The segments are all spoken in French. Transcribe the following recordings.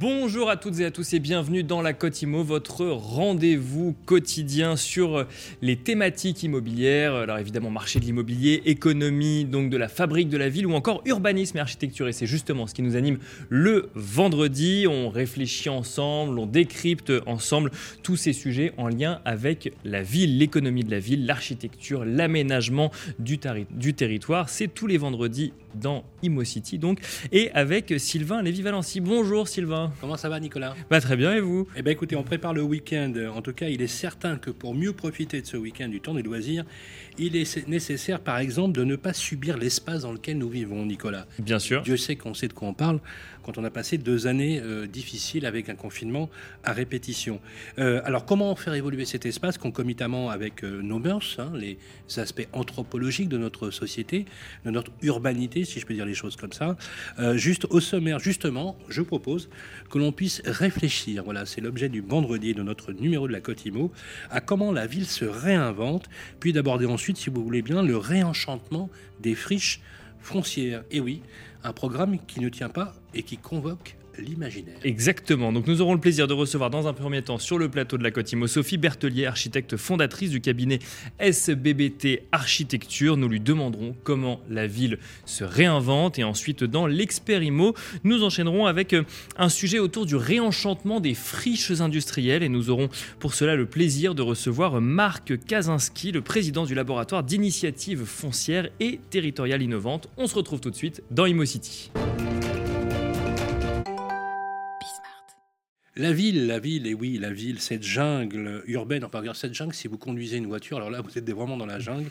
Bonjour à toutes et à tous et bienvenue dans la Cotimo, votre rendez-vous quotidien sur les thématiques immobilières. Alors évidemment marché de l'immobilier, économie, donc de la fabrique de la ville ou encore urbanisme et architecture. Et c'est justement ce qui nous anime le vendredi. On réfléchit ensemble, on décrypte ensemble tous ces sujets en lien avec la ville, l'économie de la ville, l'architecture, l'aménagement du, territoire. C'est tous les vendredis dans ImoCity donc et avec Sylvain Lévy-Valency. Bonjour Sylvain. Comment ça va Nicolas? Bah, Très bien et vous? Eh bien écoutez, on prépare le week-end. En tout cas, il est certain que pour mieux profiter de ce week-end du temps des loisirs, il est nécessaire par exemple de ne pas subir l'espace dans lequel nous vivons Nicolas. Bien sûr. Dieu sait qu'on sait de quoi on parle quand on a passé deux années euh, difficiles avec un confinement à répétition. Euh, alors comment faire évoluer cet espace concomitamment avec euh, nos mœurs, hein, les aspects anthropologiques de notre société, de notre urbanité, si je peux dire les choses comme ça? juste au sommaire, justement, je propose que l'on puisse réfléchir, voilà, c'est l'objet du vendredi de notre numéro de la Cotimo, à comment la ville se réinvente, puis d'aborder ensuite, si vous voulez bien, le réenchantement des friches foncières. Et oui, un programme qui ne tient pas et qui convoque l'imaginaire. Exactement. Donc nous aurons le plaisir de recevoir dans un premier temps sur le plateau de la Côte Sophie Bertelier, architecte fondatrice du cabinet SBBT Architecture. Nous lui demanderons comment la ville se réinvente et ensuite dans l'expérimo, nous enchaînerons avec euh, un sujet autour du réenchantement des friches industrielles et nous aurons pour cela le plaisir de recevoir Marc Kazinski, le président du laboratoire d'initiative foncière et territoriale innovante. On se retrouve tout de suite dans ImoCity. La ville, la ville, et oui, la ville, cette jungle urbaine, enfin, regarde cette jungle, si vous conduisez une voiture, alors là, vous êtes vraiment dans la jungle,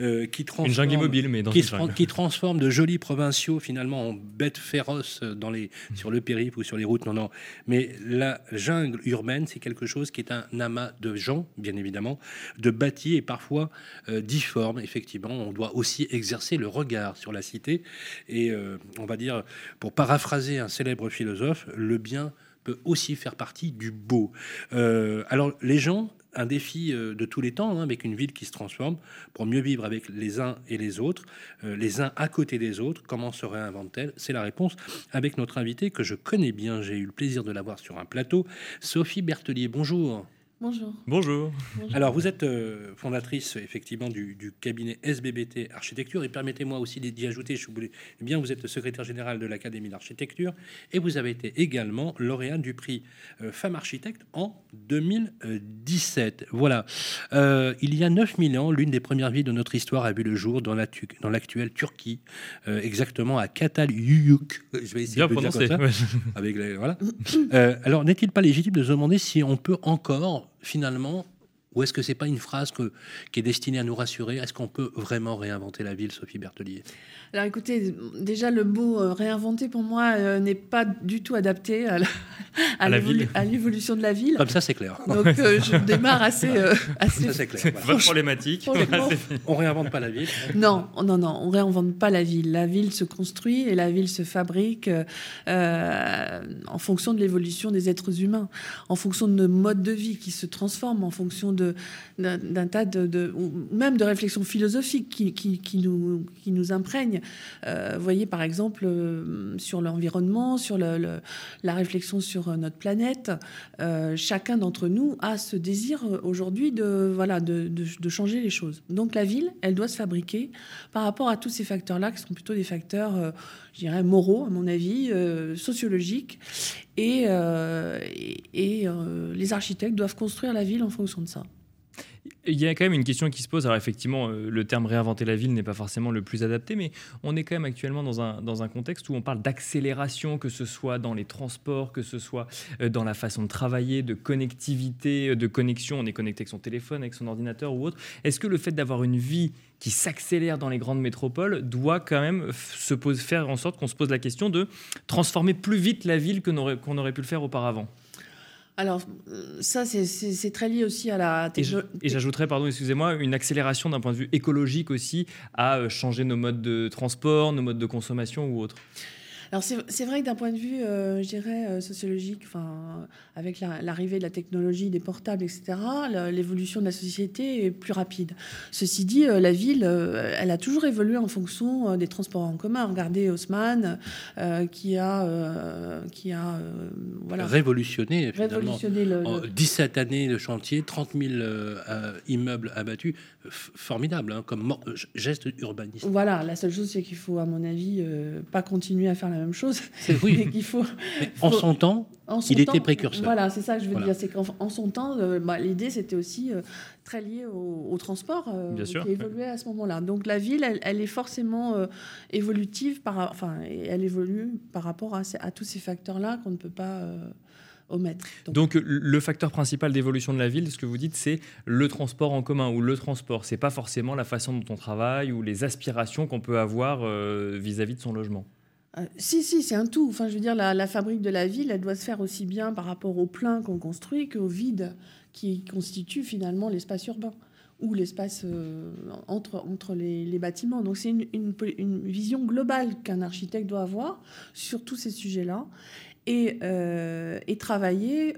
euh, qui transforme... Une jungle immobile, mais dans qui, qui transforme de jolis provinciaux, finalement, en bêtes féroces dans les, sur le périple ou sur les routes. Non, non. Mais la jungle urbaine, c'est quelque chose qui est un amas de gens, bien évidemment, de bâtis et parfois euh, difformes, effectivement. On doit aussi exercer le regard sur la cité. Et euh, on va dire, pour paraphraser un célèbre philosophe, le bien peut aussi faire partie du beau. Euh, alors les gens, un défi euh, de tous les temps, hein, avec une ville qui se transforme, pour mieux vivre avec les uns et les autres, euh, les uns à côté des autres, comment se réinvente-t-elle? C'est la réponse avec notre invité que je connais bien, j'ai eu le plaisir de l'avoir sur un plateau, Sophie Bertelier. Bonjour. Bonjour. Bonjour. Alors, vous êtes euh, fondatrice, effectivement, du, cabinet SBBT Architecture. Et permettez-moi aussi d'y ajouter, je voulais, eh bien, vous êtes secrétaire général de l'Académie d'architecture. Et vous avez été également lauréat du prix euh, Femme Architecte en 2017. Voilà. Euh, il y a 9000 ans, l'une des premières villes de notre histoire a vu le jour dans l'actuelle Turquie, exactement à Kataluyuk. Je vais essayer de dire comme ça. Avec voilà. alors, n'est-il pas légitime de se demander si on peut encore finalement, ou est-ce que c'est pas une phrase que, qui est destinée à nous rassurer? Est-ce qu'on peut vraiment réinventer la ville, Sophie Bertelier? Alors écoutez, déjà le mot euh, réinventer pour moi euh, n'est pas du tout adapté à, à, l'évolution de la ville. Comme ça c'est clair. Donc euh, je démarre assez... assez... Ça c'est clair. Votre problématique. on réinvente pas la ville. Non, non, non, on réinvente pas la ville. La ville se construit et la ville se fabrique en fonction de l'évolution des êtres humains, en fonction de nos modes de vie qui se transforment, en fonction d'un tas de, même de réflexions philosophiques qui, nous, qui nous imprègnent. Euh, voyez, par exemple, euh, sur l'environnement, sur la réflexion sur euh, notre planète, chacun d'entre nous a ce désir aujourd'hui de, voilà, de, changer les choses. Donc la ville, elle doit se fabriquer par rapport à tous ces facteurs-là, qui sont plutôt des facteurs, je dirais, moraux, à mon avis, sociologiques. Et, et les architectes doivent construire la ville en fonction de ça. Il y a quand même une question qui se pose. Alors effectivement, euh, le terme réinventer la ville n'est pas forcément le plus adapté, mais on est quand même actuellement dans un, dans un contexte où on parle d'accélération, que ce soit dans les transports, que ce soit euh, dans la façon de travailler, de connectivité, euh, de connexion. On est connecté avec son téléphone, avec son ordinateur ou autre. Est-ce que le fait d'avoir une vie qui s'accélère dans les grandes métropoles doit quand même se faire en sorte qu'on se pose la question de transformer plus vite la ville qu'on aurait pu le faire auparavant? Alors, ça, c'est très lié aussi à la... Et j'ajouterais, pardon, excusez-moi, une accélération d'un point de vue écologique aussi à euh, changer nos modes de transport, nos modes de consommation ou autres. Alors c'est vrai que d'un point de vue, euh, je dirais, euh, sociologique, enfin, avec l'arrivée de la technologie, des portables, etc., l'évolution de la société est plus rapide. Ceci dit, euh, la ville, elle a toujours évolué en fonction des transports en commun. Regardez Haussmann, qui a, qui a voilà, révolutionné, révolutionné le, 17 années de chantier, 30 000 immeubles abattus, formidable hein, comme geste urbaniste. Voilà, la seule chose, c'est qu'il faut, à mon avis, pas continuer à faire la même chose. Oui. qu'il faut, En son temps, il était précurseur. Voilà, c'est ça que je veux dire. C'est qu'en son temps, euh, bah, l'idée, c'était aussi euh, très lié au, transport euh, qui évoluait à ce moment-là. Donc la ville, elle, est forcément évolutive, par, enfin, elle évolue par rapport à, à tous ces facteurs-là qu'on ne peut pas omettre. Donc, le facteur principal d'évolution de la ville, ce que vous dites, c'est le transport en commun ou le transport. C'est pas forcément la façon dont on travaille ou les aspirations qu'on peut avoir vis à -vis de son logement. Euh, si, si, c'est un tout. Enfin, je veux dire, la, fabrique de la ville, elle doit se faire aussi bien par rapport au plein qu'on construit qu'au vide qui constitue finalement l'espace urbain ou l'espace euh, entre, entre les, bâtiments. Donc c'est une, une, vision globale qu'un architecte doit avoir sur tous ces sujets-là et, euh, et travailler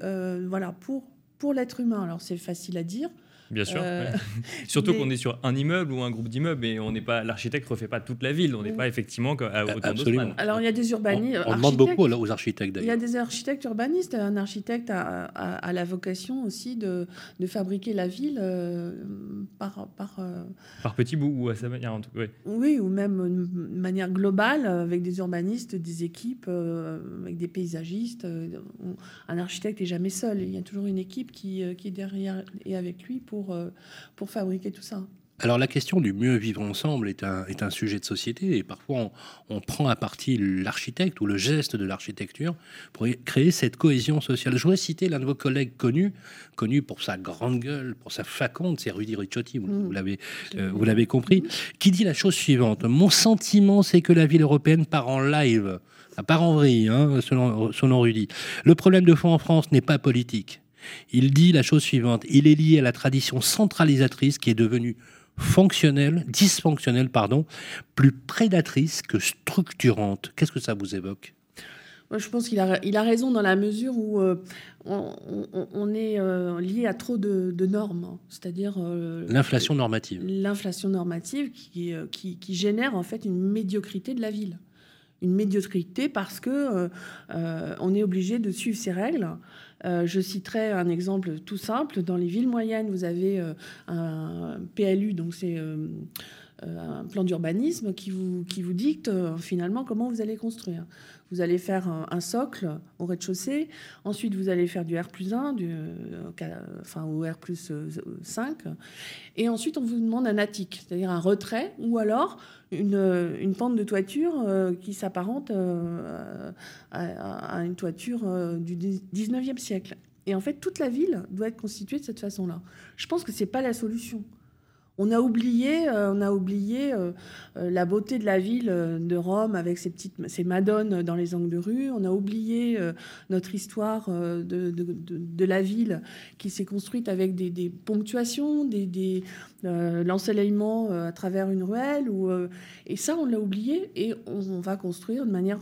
voilà, pour, pour l'être humain. Alors c'est facile à dire. Bien sûr. Euh, Surtout qu'on est sur un immeuble ou un groupe d'immeubles et on n'est pas l'architecte refait pas toute la ville. On n'est pas effectivement à autant Absolument. Alors il y a des urbanistes. On, demande beaucoup aux architectes. Il y a des architectes urbanistes. Un architecte a, la vocation aussi de, de fabriquer la ville euh, par par euh, par petits bouts ou à sa manière en tout cas. Oui. ou même de manière globale avec des urbanistes, des équipes, avec des paysagistes. Un architecte n'est jamais seul. Il y a toujours une équipe qui, qui est derrière et avec lui pour euh, pour, fabriquer tout ça. Alors la question du mieux vivre ensemble est un, est un sujet de société et parfois on, prend à partie l'architecte ou le geste de l'architecture pour créer cette cohésion sociale. Je voudrais citer l'un de vos collègues connus, connu pour sa grande gueule, pour sa faconde, c'est Rudy Ricciotti, vous, mm. l'avez euh, vous l'avez compris, qui dit la chose suivante. Mon sentiment c'est que la ville européenne part en live, part en vrille, hein, selon, selon Rudy. Le problème de fond en France n'est pas politique il dit la chose suivante, il est lié à la tradition centralisatrice qui est devenue fonctionnelle, dysfonctionnelle, pardon, plus prédatrice que structurante. Qu'est-ce que ça vous évoque? Moi, je pense qu'il a, il a raison dans la mesure où euh, on, est euh, lié à trop de, normes, hein. c'est-à-dire euh, l'inflation normative. L'inflation normative qui, qui, qui, génère en fait une médiocrité de la ville, une médiocrité parce que on est obligé de suivre ces règles. Euh, je citerai un exemple tout simple. Dans les villes moyennes, vous avez euh, un PLU, donc c'est euh, un plan d'urbanisme qui vous, qui vous dicte finalement comment vous allez construire. Vous allez faire un, socle au rez-de-chaussée, ensuite vous allez faire du R plus 1, du, enfin au R plus 5, et ensuite on vous demande un attique, c'est-à-dire un retrait, ou alors une, pente de toiture euh, qui s'apparente euh, à, une toiture euh, du 19e siècle. Et en fait, toute la ville doit être constituée de cette façon-là. Je pense que ce n'est pas la solution. On a oublié, euh, on a oublié euh, euh, la beauté de la ville de Rome avec ses petites, ses madones dans les angles de rue. On a oublié notre histoire de, la ville qui s'est construite avec des, ponctuations, des, l'ensoleillement à travers une ruelle. Et ça, on l'a oublié et on va construire de manière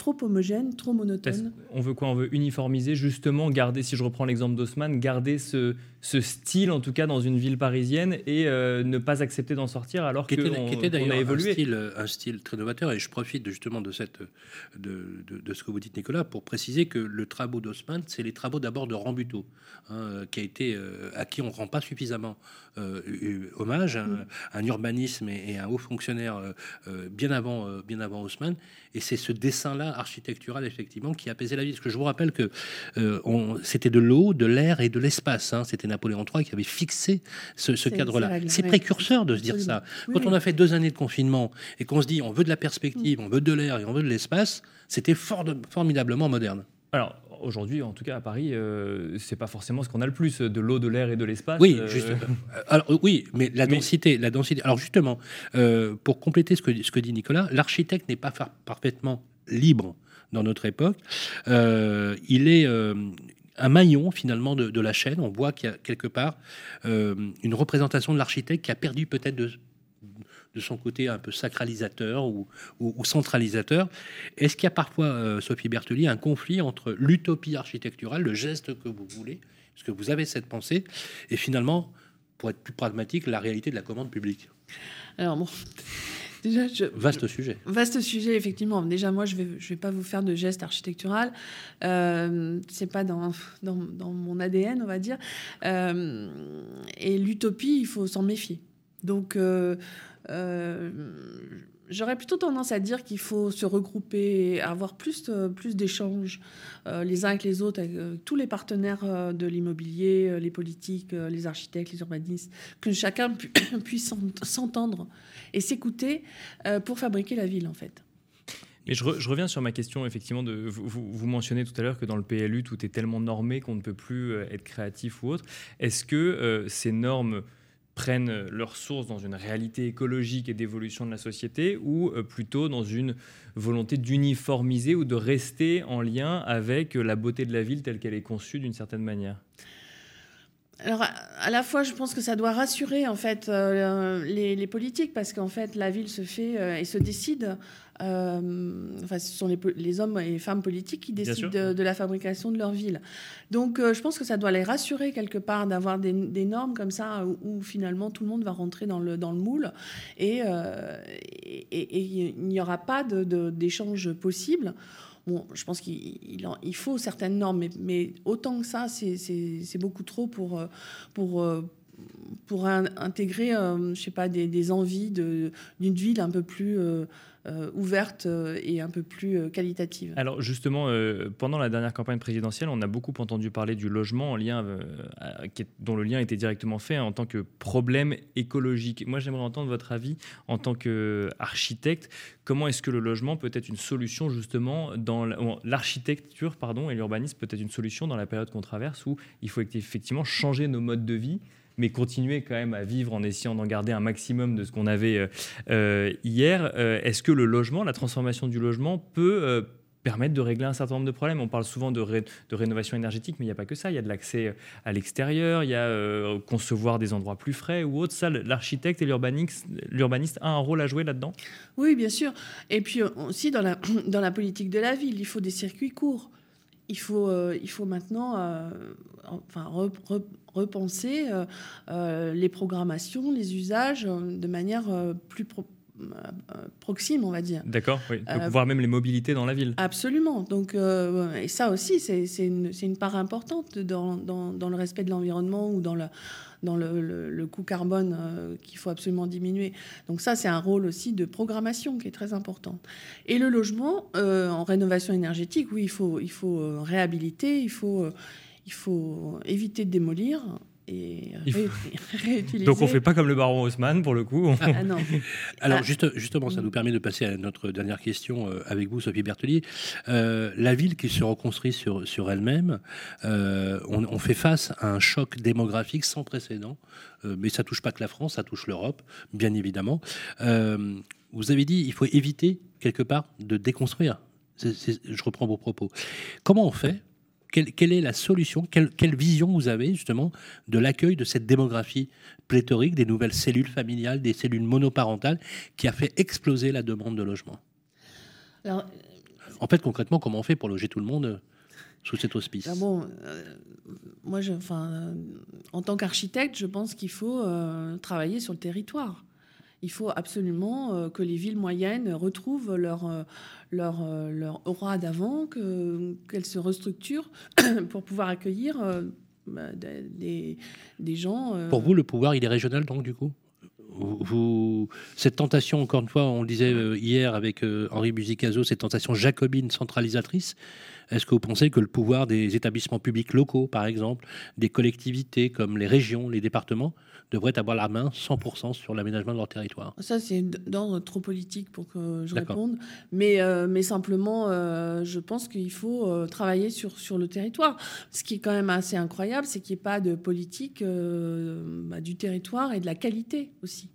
trop homogène, trop monotone. On veut quoi? On veut uniformiser, justement, garder, si je reprends l'exemple d'Haussmann, garder ce, ce, style, en tout cas, dans une ville parisienne et euh, ne pas accepter d'en sortir alors qu'on a évolué. Un style, un style très novateur et je profite justement de, cette, de, de, ce que vous dites, Nicolas, pour préciser que le travaux d'Haussmann, c'est les travaux d'abord de Rambuteau, hein, qui a été, euh, à qui on ne rend pas suffisamment euh, hommage, un, mm. un, urbanisme et, un haut fonctionnaire bien, avant, bien avant Haussmann. Et c'est ce dessin-là architectural, effectivement, qui apaisait la ville. Parce que je vous rappelle que euh, c'était de l'eau, de l'air et de l'espace. Hein. C'était Napoléon III qui avait fixé ce, cadre-là. C'est précurseur de se dire ça. Quand on a fait deux années de confinement et qu'on se dit on veut de la perspective, mm. on veut de l'air et on veut de l'espace, c'était formidablement moderne. Alors, aujourd'hui, en tout cas à Paris, euh, c'est pas forcément ce qu'on a le plus de l'eau, de l'air et de l'espace. Oui, euh. alors oui, mais la densité, la densité. Alors justement, euh, pour compléter ce que, ce que dit Nicolas, l'architecte n'est pas parfaitement libre dans notre époque. il est un maillon finalement de, la chaîne. On voit qu'il y a quelque part une représentation de l'architecte qui a perdu peut-être de de son côté un peu sacralisateur ou, centralisateur. Est-ce qu'il y a parfois, euh, Sophie Bertoli, un conflit entre l'utopie architecturale, le geste que vous voulez, parce que vous avez cette pensée, et finalement, pour être plus pragmatique, la réalité de la commande publique? Alors bon. Déjà, vaste sujet. Vaste sujet, effectivement. Déjà, moi, je vais, je vais pas vous faire de geste architectural. Euh, c'est pas dans, dans, dans, mon ADN, on va dire. Euh, et l'utopie, il faut s'en méfier. Donc, euh, j'aurais plutôt tendance à dire qu'il faut se regrouper, avoir plus, plus d'échanges euh, les uns avec les autres, avec tous les partenaires de l'immobilier, les politiques, les architectes, les urbanistes, que chacun puisse s'entendre et s'écouter pour fabriquer la ville, en fait. Mais je, reviens sur ma question, effectivement, vous, mentionnez tout à l'heure que dans le PLU, tout est tellement normé qu'on ne peut plus être créatif ou autre. Est-ce que ces normes prennent leur source dans une réalité écologique et d'évolution de la société ou euh, plutôt dans une volonté d'uniformiser ou de rester en lien avec la beauté de la ville telle qu'elle est conçue d'une certaine manière? Alors, à la fois, je pense que ça doit rassurer en fait euh, les, politiques parce qu'en fait, la ville se fait euh, et se décide. Euh, enfin, ce sont les, hommes et femmes politiques qui décident de, la fabrication de leur ville. Donc, je pense que ça doit les rassurer quelque part d'avoir des, normes comme ça où, finalement tout le monde va rentrer dans le, dans le moule et, et, il n'y aura pas d'échange de, possible je pense qu'il faut certaines normes, mais, autant que ça, c'est beaucoup trop pour, euh, euh, intégrer, euh, je sais pas, des, des envies d'une ville un peu plus euh, ouverte euh, et un peu plus euh, qualitative. Alors justement, pendant la dernière campagne présidentielle, on a beaucoup entendu parler du logement en lien, dont le lien était directement fait en tant que problème écologique. Moi, j'aimerais entendre votre avis en tant qu'architecte. Comment est-ce que le logement peut être une solution justement dans l'architecture, pardon, et l'urbanisme peut être une solution dans la période qu'on traverse où il faut effectivement changer nos modes de vie mais continuer quand même à vivre en essayant d'en garder un maximum de ce qu'on avait euh, euh, hier. Euh, est-ce que le logement, la transformation du logement peut permettre de régler un certain nombre de problèmes? On parle souvent de, rénovation énergétique, mais il n'y a pas que ça. Il y a de l'accès à l'extérieur, il y a concevoir des endroits plus frais ou autre. Ça, l'architecte et l'urbaniste, a un rôle à jouer là-dedans? Oui, bien sûr. Et puis aussi dans la politique de la ville, il faut des circuits courts il faut, euh, il faut maintenant euh, enfin, repenser euh, les programmations, les usages de manière plus proxime, on va dire. D'accord, oui. Donc, voir même les mobilités dans la ville. Absolument. Donc, et ça aussi, c'est une, une, part importante dans, dans, dans le respect de l'environnement ou dans la dans le, coût carbone euh, qu'il faut absolument diminuer. Donc ça, c'est un rôle aussi de programmation qui est très important. Et le logement, euh, en rénovation énergétique, oui, il faut, il faut euh, réhabiliter, il faut, il faut éviter de démolir donc on fait pas comme le baron Haussmann pour le coup. Ah, ah, non. Alors ah. juste, justement, ça nous permet de passer à notre dernière question euh, avec vous, Sophie Bertelier. Euh, la ville qui se reconstruit sur, sur elle-même, euh, on, fait face à un choc démographique sans précédent, mais ça touche pas que la France, ça touche l'Europe, bien évidemment. vous avez dit il faut éviter quelque part de déconstruire. je reprends vos propos. Comment on fait quelle, est la solution quelle, vision vous avez justement de l'accueil de cette démographie pléthorique, des nouvelles cellules familiales, des cellules monoparentales qui a fait exploser la demande de logement? En fait, concrètement, comment on fait pour loger tout le monde euh, sous cet hospice ah bon, euh, Moi, je, euh, en tant qu'architecte, je pense qu'il faut travailler sur le territoire il faut absolument euh, que les villes moyennes retrouvent leur, euh, leur, euh, leur aura d'avant, qu'elles se restructurent pour pouvoir accueillir bah, des, des, gens. Pour vous, le pouvoir, il est régional, donc, du coup? Vous, cette tentation, encore une fois, on le disait hier avec Henri Buzicazo, cette tentation jacobine centralisatrice, est-ce que vous pensez que le pouvoir des établissements publics locaux, par exemple, des collectivités comme les régions, les départements, devraient avoir la main 100% sur l'aménagement de leur territoire? Ça, c'est d'ordre trop politique pour que je réponde. Mais, euh, mais simplement, euh, je pense qu'il faut euh, travailler sur, sur le territoire. Ce qui est quand même assez incroyable, c'est qu'il n'y ait pas de politique bah, du territoire et de la qualité aussi.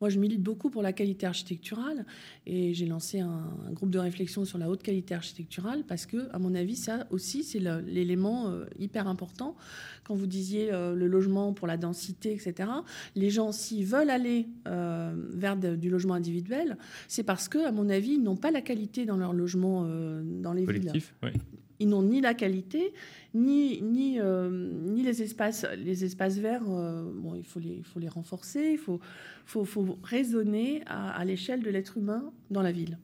Moi, je milite beaucoup pour la qualité architecturale et j'ai lancé un, groupe de réflexion sur la haute qualité architecturale parce que, à mon avis, ça aussi, c'est l'élément euh, hyper important. Quand vous disiez euh, le logement pour la densité, etc., les gens, s'ils veulent aller euh, vers du logement individuel, c'est parce que, à mon avis, ils n'ont pas la qualité dans leur logement dans les Collectif, villes. Ils n'ont ni la qualité, ni, ni, euh, ni les, espaces, les espaces verts. Euh, bon, il faut les, il faut les renforcer, il faut, faut, faut raisonner à, l'échelle de l'être humain dans la ville.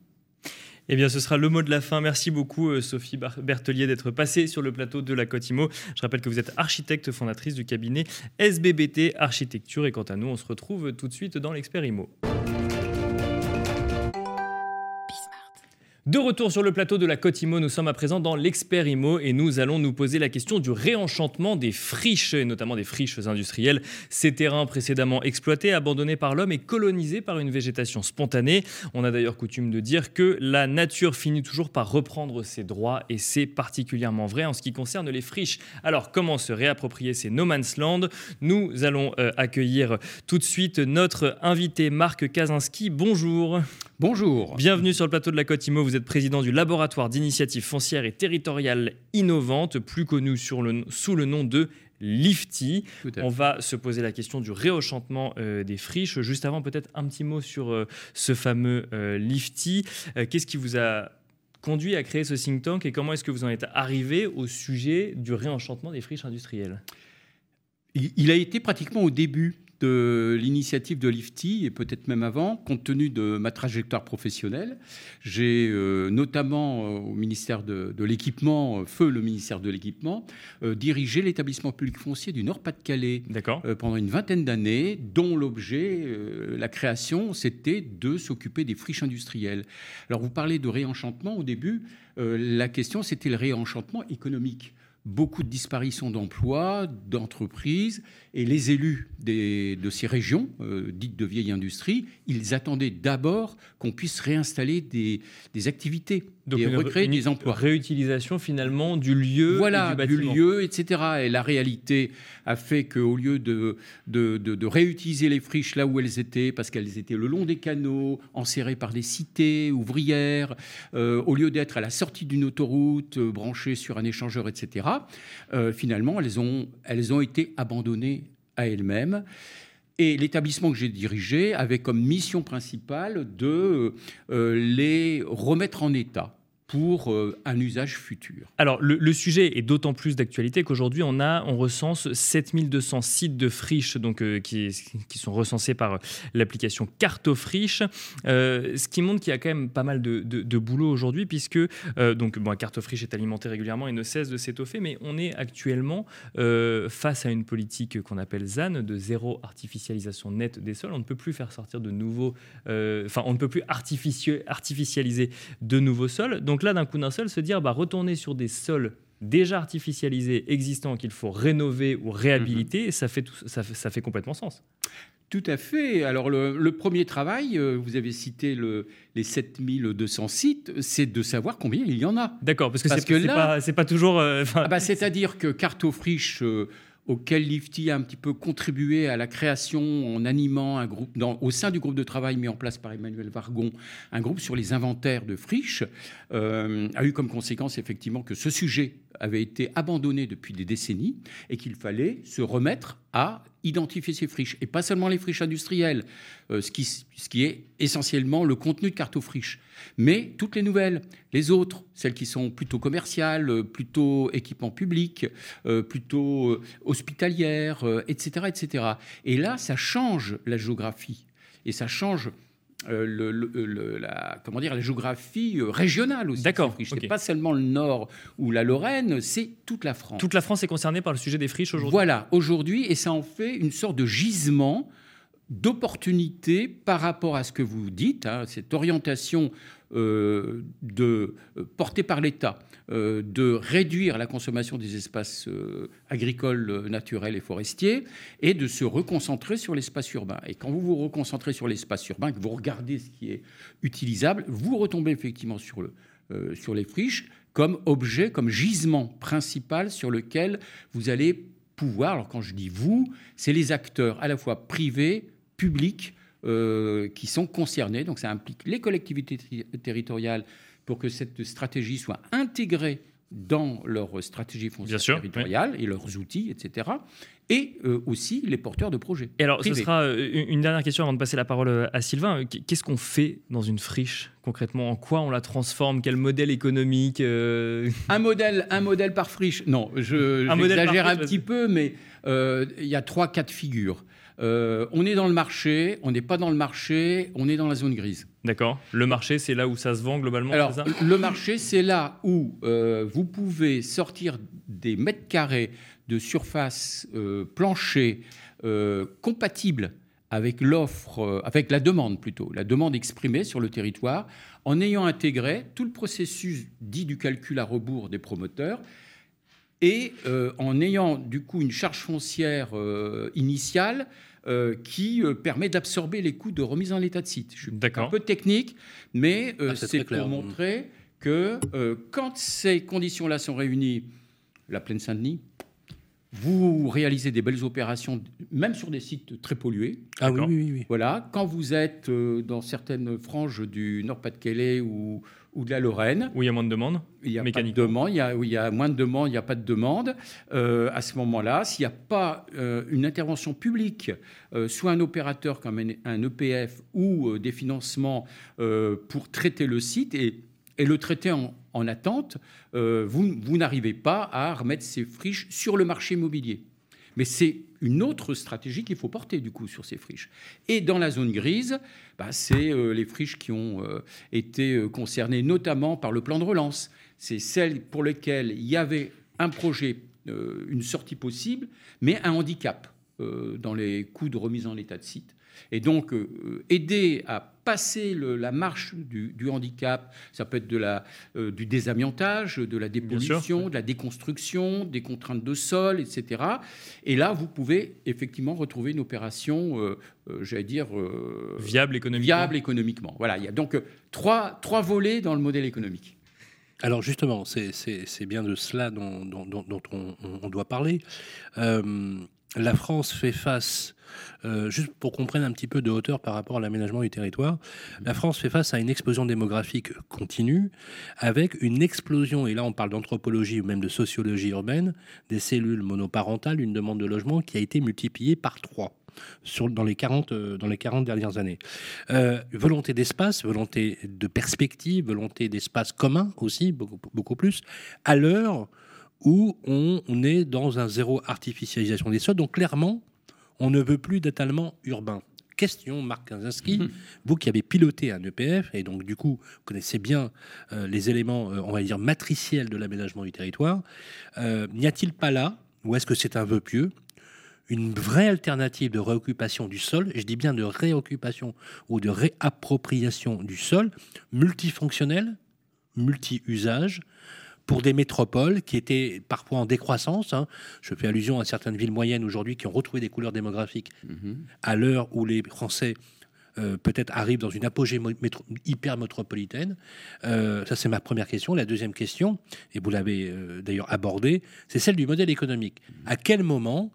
Eh bien, ce sera le mot de la fin. Merci beaucoup, euh, Sophie Bertelier, d'être passée sur le plateau de la Cotimo. Je rappelle que vous êtes architecte fondatrice du cabinet SBBT Architecture. Et quant à nous, on se retrouve tout de suite dans l'Expert De retour sur le plateau de la Côte Imo, nous sommes à présent dans l'expert Imo et nous allons nous poser la question du réenchantement des friches, et notamment des friches industrielles. Ces terrains précédemment exploités, abandonnés par l'homme et colonisés par une végétation spontanée. On a d'ailleurs coutume de dire que la nature finit toujours par reprendre ses droits et c'est particulièrement vrai en ce qui concerne les friches. Alors comment se réapproprier ces no man's land? Nous allons euh, accueillir tout de suite notre invité Marc Kazinski. Bonjour. Bonjour. Bienvenue sur le plateau de la Côte Imo. Vous êtes président du laboratoire d'initiatives foncières et territoriales innovantes, plus connu sous le nom de Lifty. On va se poser la question du réenchantement euh, des friches. Juste avant, peut-être un petit mot sur euh, ce fameux euh, Lifty. Qu'est-ce qui vous a conduit à créer ce think tank et comment est-ce que vous en êtes arrivé au sujet du réenchantement des friches industrielles? Il a été pratiquement au début de l'initiative de Lifty, et peut-être même avant, compte tenu de ma trajectoire professionnelle. J'ai euh, notamment euh, au ministère de, l'équipement, euh, feu le ministère de l'équipement, dirigé l'établissement public foncier du Nord-Pas-de-Calais pendant une vingtaine d'années, dont l'objet, la création, c'était de s'occuper des friches industrielles. Alors vous parlez de réenchantement au début, la question c'était le réenchantement économique beaucoup de disparitions d'emplois, d'entreprises, et les élus de ces régions, euh, dites de vieille industrie, ils attendaient d'abord qu'on puisse réinstaller des, activités Donc recréer des emplois. Réutilisation finalement du lieu, voilà, du, du, lieu, etc. Et la réalité a fait qu'au lieu de, de, réutiliser les friches là où elles étaient, parce qu'elles étaient le long des canaux, enserrées par des cités ouvrières, euh, au lieu d'être à la sortie d'une autoroute, euh, branchées sur un échangeur, etc., finalement, elles ont, elles ont été abandonnées à elle-même. Et l'établissement que j'ai dirigé avait comme mission principale de euh, les remettre en état pour euh, un usage futur. Alors le, sujet est d'autant plus d'actualité qu'aujourd'hui on a on recense 7200 sites de friches donc euh, qui, sont recensés par l'application Cartofriche, euh, ce qui montre qu'il y a quand même pas mal de, boulot aujourd'hui puisque donc bon Cartofriche est alimenté régulièrement et ne cesse de s'étoffer, mais on est actuellement face à une politique qu'on appelle ZAN de zéro artificialisation nette des sols. On ne peut plus faire sortir de nouveaux, enfin on ne peut plus artificialiser de nouveaux sols. Donc là, d'un coup d'un seul, se dire bah, retourner sur des sols déjà artificialisés, existants, qu'il faut rénover ou réhabiliter, mhm. ça, fait ça, fait complètement sens. Tout à fait. Alors le, premier travail, euh, vous avez cité le, les 7200 sites, c'est de savoir combien il y en a. D'accord, parce que c'est pas, pas, toujours... Euh, ah bah, C'est-à-dire que Cartofriche... Euh, auquel Lifty a un petit peu contribué à la création en animant au sein du groupe de travail mis en place par Emmanuel Vargon, un groupe sur les inventaires de friches, euh, a eu comme conséquence effectivement que ce sujet avait été abandonné depuis des décennies et qu'il fallait se remettre à identifier ces friches, et pas seulement les friches industrielles, euh, ce, qui, est essentiellement le contenu de friches, mais toutes les nouvelles, les autres, celles qui sont plutôt commerciales, plutôt équipements publics, euh, plutôt hospitalières, etc., etc. Et là, ça change la géographie, et ça change euh, le, la, comment dire, la géographie euh, régionale aussi. D'accord. C'est pas seulement le Nord ou la Lorraine, c'est toute la France. Toute la France est concernée par le sujet des friches aujourd'hui? Voilà, aujourd'hui, et ça en fait une sorte de gisement d'opportunité par rapport à ce que vous dites, hein, cette orientation euh, de, portée par l'État euh, de réduire la consommation des espaces euh, agricoles, naturels et forestiers et de se reconcentrer sur l'espace urbain. Et quand vous vous reconcentrez sur l'espace urbain, que vous regardez ce qui est utilisable, vous retombez effectivement sur, le, euh, sur les friches comme objet, comme gisement principal sur lequel vous allez pouvoir, alors quand je dis vous, c'est les acteurs à la fois privés, publics, euh, qui sont concernés. Donc ça implique les collectivités territoriales pour que cette stratégie soit intégrée dans leur stratégie foncière territoriale et leurs outils, etc. Et euh, aussi les porteurs de projets. Et alors, ce sera euh, une dernière question avant de passer la parole à Sylvain. Qu'est-ce qu'on fait dans une friche concrètement? En quoi on la transforme? Quel modèle économique un, modèle, un modèle par friche Non, je, j'exagère un petit peu, mais il y a trois cas de figure. On est dans le marché, on n'est pas dans le marché, on est dans la zone grise. D'accord. Le marché, c'est là où ça se vend globalement Alors, le marché, c'est là où euh, vous pouvez sortir des mètres carrés de surface euh, plancher euh, compatibles avec l'offre, avec la demande plutôt, la demande exprimée sur le territoire, en ayant intégré tout le processus dit du calcul à rebours des promoteurs et en ayant du coup une charge foncière initiale euh, qui euh, permet d'absorber les coûts de remise en l'état de site. Je suis un peu technique, mais euh, ah, c'est pour montrer que quand ces conditions-là sont réunies, la plaine Saint-Denis, vous réalisez des belles opérations, même sur des sites très pollués. Ah oui, oui, oui, Voilà. Quand vous êtes dans certaines franges du Nord-Pas-de-Calais ou, ou de la Lorraine. Où il y a moins de demandes Il y a pas de demande, il y a, où il y a moins de demandes, il n'y a pas de demande. Euh, à ce moment-là, s'il n'y a pas euh, une intervention publique, euh, soit un opérateur comme un, EPF ou des financements pour traiter le site et, et le traiter en, en attente, vous, vous n'arrivez pas à remettre ces friches sur le marché immobilier. Mais c'est une autre stratégie qu'il faut porter du coup sur ces friches. Et dans la zone grise, bah, c'est euh, les friches qui ont euh, été euh, concernées notamment par le plan de relance. C'est celles pour lesquelles il y avait un projet, une sortie possible, mais un handicap dans les coûts de remise en état de site. Et donc, euh, aider à passer la marche du, handicap, ça peut être de la, euh, du désamiantage, de la dépollution, de la déconstruction, des contraintes de sol, etc. Et là, vous pouvez effectivement retrouver une opération, euh, j'allais dire... viable économiquement. Viable économiquement. Voilà, il y a donc trois, trois volets dans le modèle économique. Alors justement, c'est bien de cela dont, dont, on, on, doit parler. la France fait face euh, juste pour qu'on prenne un petit peu de hauteur par rapport à l'aménagement du territoire, la France fait face à une explosion démographique continue, avec une explosion, et là on parle d'anthropologie ou même de sociologie urbaine, des cellules monoparentales, une demande de logement qui a été multipliée par trois. Sur, dans, les 40, euh, dans les 40 dernières années. Euh, volonté d'espace, volonté de perspective, volonté d'espace commun aussi, beaucoup, beaucoup plus, à l'heure où on, on, est dans un zéro artificialisation des sols. Donc clairement, on ne veut plus d'étalement urbain. Question, Marc Kaczynski, mhm. vous qui avez piloté un EPF, et donc du coup connaissez bien euh, les éléments, euh, on va dire, matriciels de l'aménagement du territoire, euh, n'y a-t-il pas là, ou est-ce que c'est un vœu pieux, une vraie alternative de réoccupation du sol, je dis bien de réoccupation ou de réappropriation du sol, multifonctionnel, multi-usage, pour des métropoles qui étaient parfois en décroissance. Hein. Je fais allusion à certaines villes moyennes aujourd'hui qui ont retrouvé des couleurs démographiques mhm. à l'heure où les Français euh, peut-être arrivent dans une apogée hyper métropolitaine. Euh, ça, c'est ma première question. La deuxième question, et vous l'avez euh, d'ailleurs abordée, c'est celle du modèle économique. À quel moment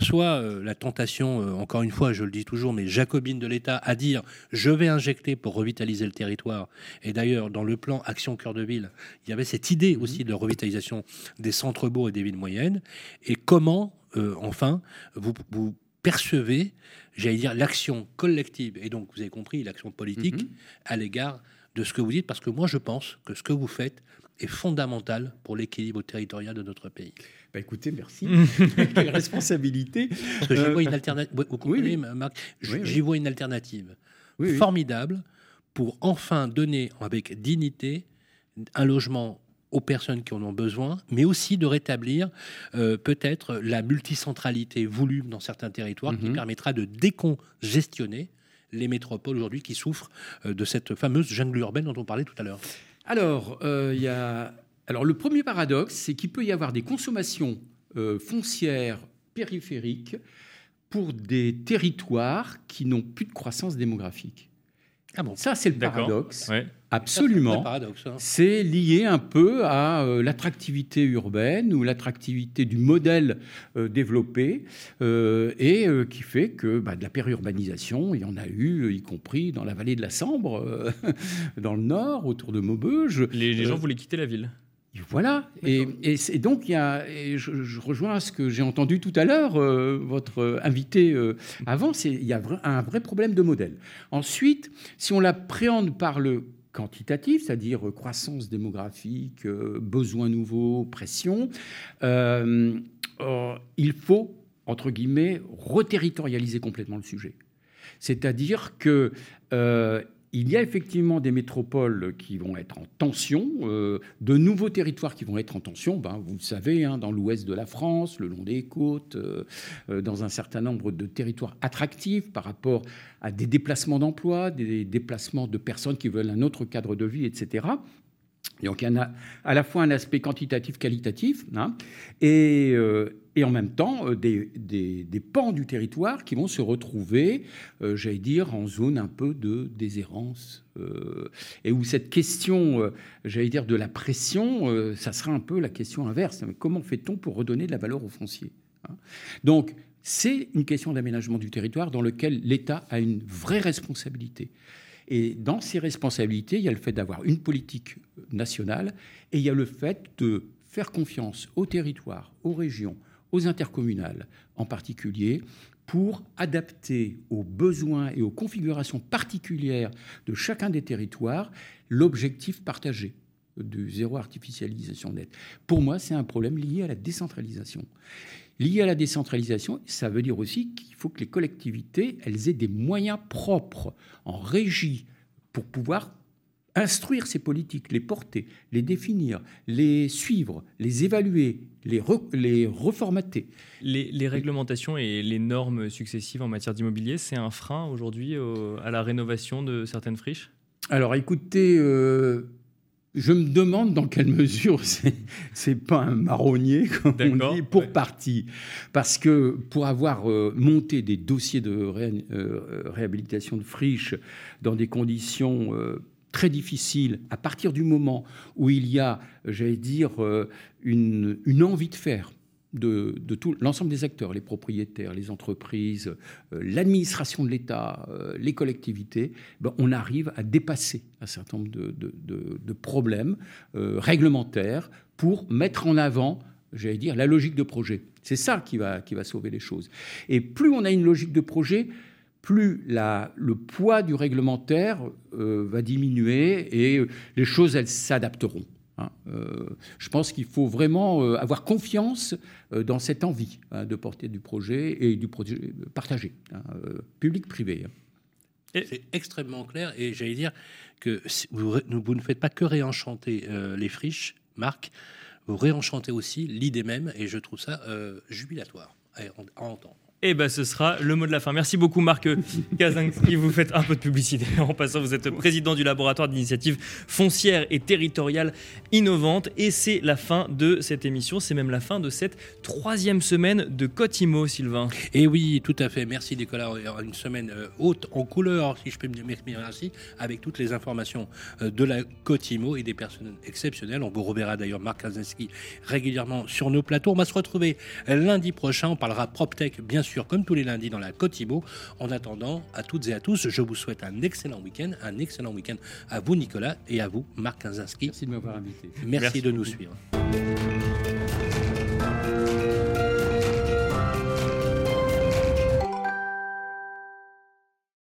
soit euh, la tentation, euh, encore une fois, je le dis toujours, mais jacobine de l'État, à dire je vais injecter pour revitaliser le territoire. Et d'ailleurs, dans le plan Action Cœur de Ville, il y avait cette idée mhm. aussi de revitalisation des centres-bourgs et des villes moyennes. Et comment, euh, enfin, vous, percevez, j'allais dire, l'action collective, et donc vous avez compris, l'action politique, mhm. à l'égard de ce que vous dites, parce que moi je pense que ce que vous faites est fondamental pour l'équilibre territorial de notre pays. Bah écoutez, merci. Quelle responsabilité. Parce que j'y vois une alternative. oui, Marc, j'y vois une alternative formidable pour enfin donner avec dignité un logement aux personnes qui en ont besoin, mais aussi de rétablir euh, peut-être la multicentralité voulue dans certains territoires qui mhm. permettra de décongestionner les métropoles aujourd'hui qui souffrent euh, de cette fameuse jungle urbaine dont on parlait tout à l'heure. Alors, euh, il y a alors le premier paradoxe, c'est qu'il peut y avoir des consommations euh, foncières périphériques pour des territoires qui n'ont plus de croissance démographique. Ah bon? Ça, c'est le paradoxe. Ouais. Absolument. Hein. C'est lié un peu à euh, l'attractivité urbaine ou l'attractivité du modèle euh, développé euh, et euh, qui fait que bah, de la périurbanisation, il y en a eu, y compris dans la vallée de la Sambre, euh, dans le nord, autour de Maubeuge. Les, les gens Euh, voulaient quitter la ville. Voilà. Et, donc, il y a, et je, je rejoins ce que j'ai entendu tout à l'heure, euh, votre invité euh, avant, c'est il y a un vrai problème de modèle. Ensuite, si on l'appréhende par le quantitatif, c'est-à-dire euh, croissance démographique, euh, besoins nouveaux, pression, euh, il faut, entre guillemets, reterritorialiser complètement le sujet. C'est-à-dire que il y a effectivement des métropoles qui vont être en tension, euh, de nouveaux territoires qui vont être en tension. Ben, vous le savez, hein, dans l'ouest de la France, le long des côtes, euh, euh, dans un certain nombre de territoires attractifs par rapport à des déplacements d'emploi, des déplacements de personnes qui veulent un autre cadre de vie, etc. Donc il y en a à la fois un aspect quantitatif, qualitatif, hein, et, et en même temps euh, des, pans du territoire qui vont se retrouver, euh, j'allais dire, en zone un peu de déshérence, euh, et où cette question, j'allais dire, de la pression, ça sera un peu la question inverse. Comment fait-on pour redonner de la valeur au foncier hein? Donc c'est une question d'aménagement du territoire dans lequel l'État a une vraie responsabilité. Et dans ces responsabilités, il y a le fait d'avoir une politique nationale et il y a le fait de faire confiance aux territoires, aux régions, aux intercommunales en particulier, pour adapter aux besoins et aux configurations particulières de chacun des territoires l'objectif partagé de zéro artificialisation nette. Pour moi, c'est un problème lié à la décentralisation. Lié à la décentralisation, ça veut dire aussi qu'il faut que les collectivités, elles aient des moyens propres en régie pour pouvoir instruire ces politiques, les porter, les définir, les suivre, les évaluer, les, re- les reformater. Les, les réglementations et les normes successives en matière d'immobilier, c'est un frein aujourd'hui au- à la rénovation de certaines friches? Alors écoutez, euh, je me demande dans quelle mesure c'est c'est pas un marronnier, comme on dit, pour ouais. partie. Parce que pour avoir euh, monté des dossiers de ré- euh, réhabilitation de friches dans des conditions euh, très difficiles, à partir du moment où il y a, j'allais dire, euh, une, envie de faire, de, tout l'ensemble des acteurs, les propriétaires, les entreprises, euh, l'administration de l'État, euh, les collectivités, ben, on arrive à dépasser un certain nombre de, problèmes réglementaires pour mettre en avant, j'allais dire, la logique de projet. C'est ça qui va, qui va sauver les choses. Et plus on a une logique de projet, plus la- le poids du réglementaire euh, va diminuer et euh, les choses, elles s'adapteront. hein. Euh, je pense qu'il faut vraiment euh, avoir confiance euh, dans cette envie hein, de porter du projet et du projet partagé, hein, euh, public-privé. hein. C'est extrêmement clair et j'allais dire que si vous, vous ne faites pas que réenchanter euh, les friches, Marc, vous réenchantez aussi l'idée même et je trouve ça euh, jubilatoire à, à entendre. Eh ben, ce sera le mot de la fin. Merci beaucoup, Marc Kazinski. Vous faites un peu de publicité en passant. Vous êtes président du laboratoire d'initiatives foncières et territoriales innovantes. Et c'est la fin de cette émission. C'est même la fin de cette troisième semaine de Cotimo, Sylvain. Et oui, tout à fait. Merci Nicolas. Une semaine euh, haute en couleur, si je peux m'exprimer ainsi, avec toutes les informations euh, de la Cotimo et des personnes exceptionnelles. On vous reverra d'ailleurs Marc Kazinski régulièrement sur nos plateaux. On va se retrouver lundi prochain. On parlera PropTech, bien sûr, comme tous les lundis dans la Cotimo. En attendant, à toutes et à tous, je vous souhaite un excellent week-end. Un excellent week-end à vous, Nicolas, et à vous, Marc Kazinski. Merci de m'avoir invité. Merci, Merci de nous suivre.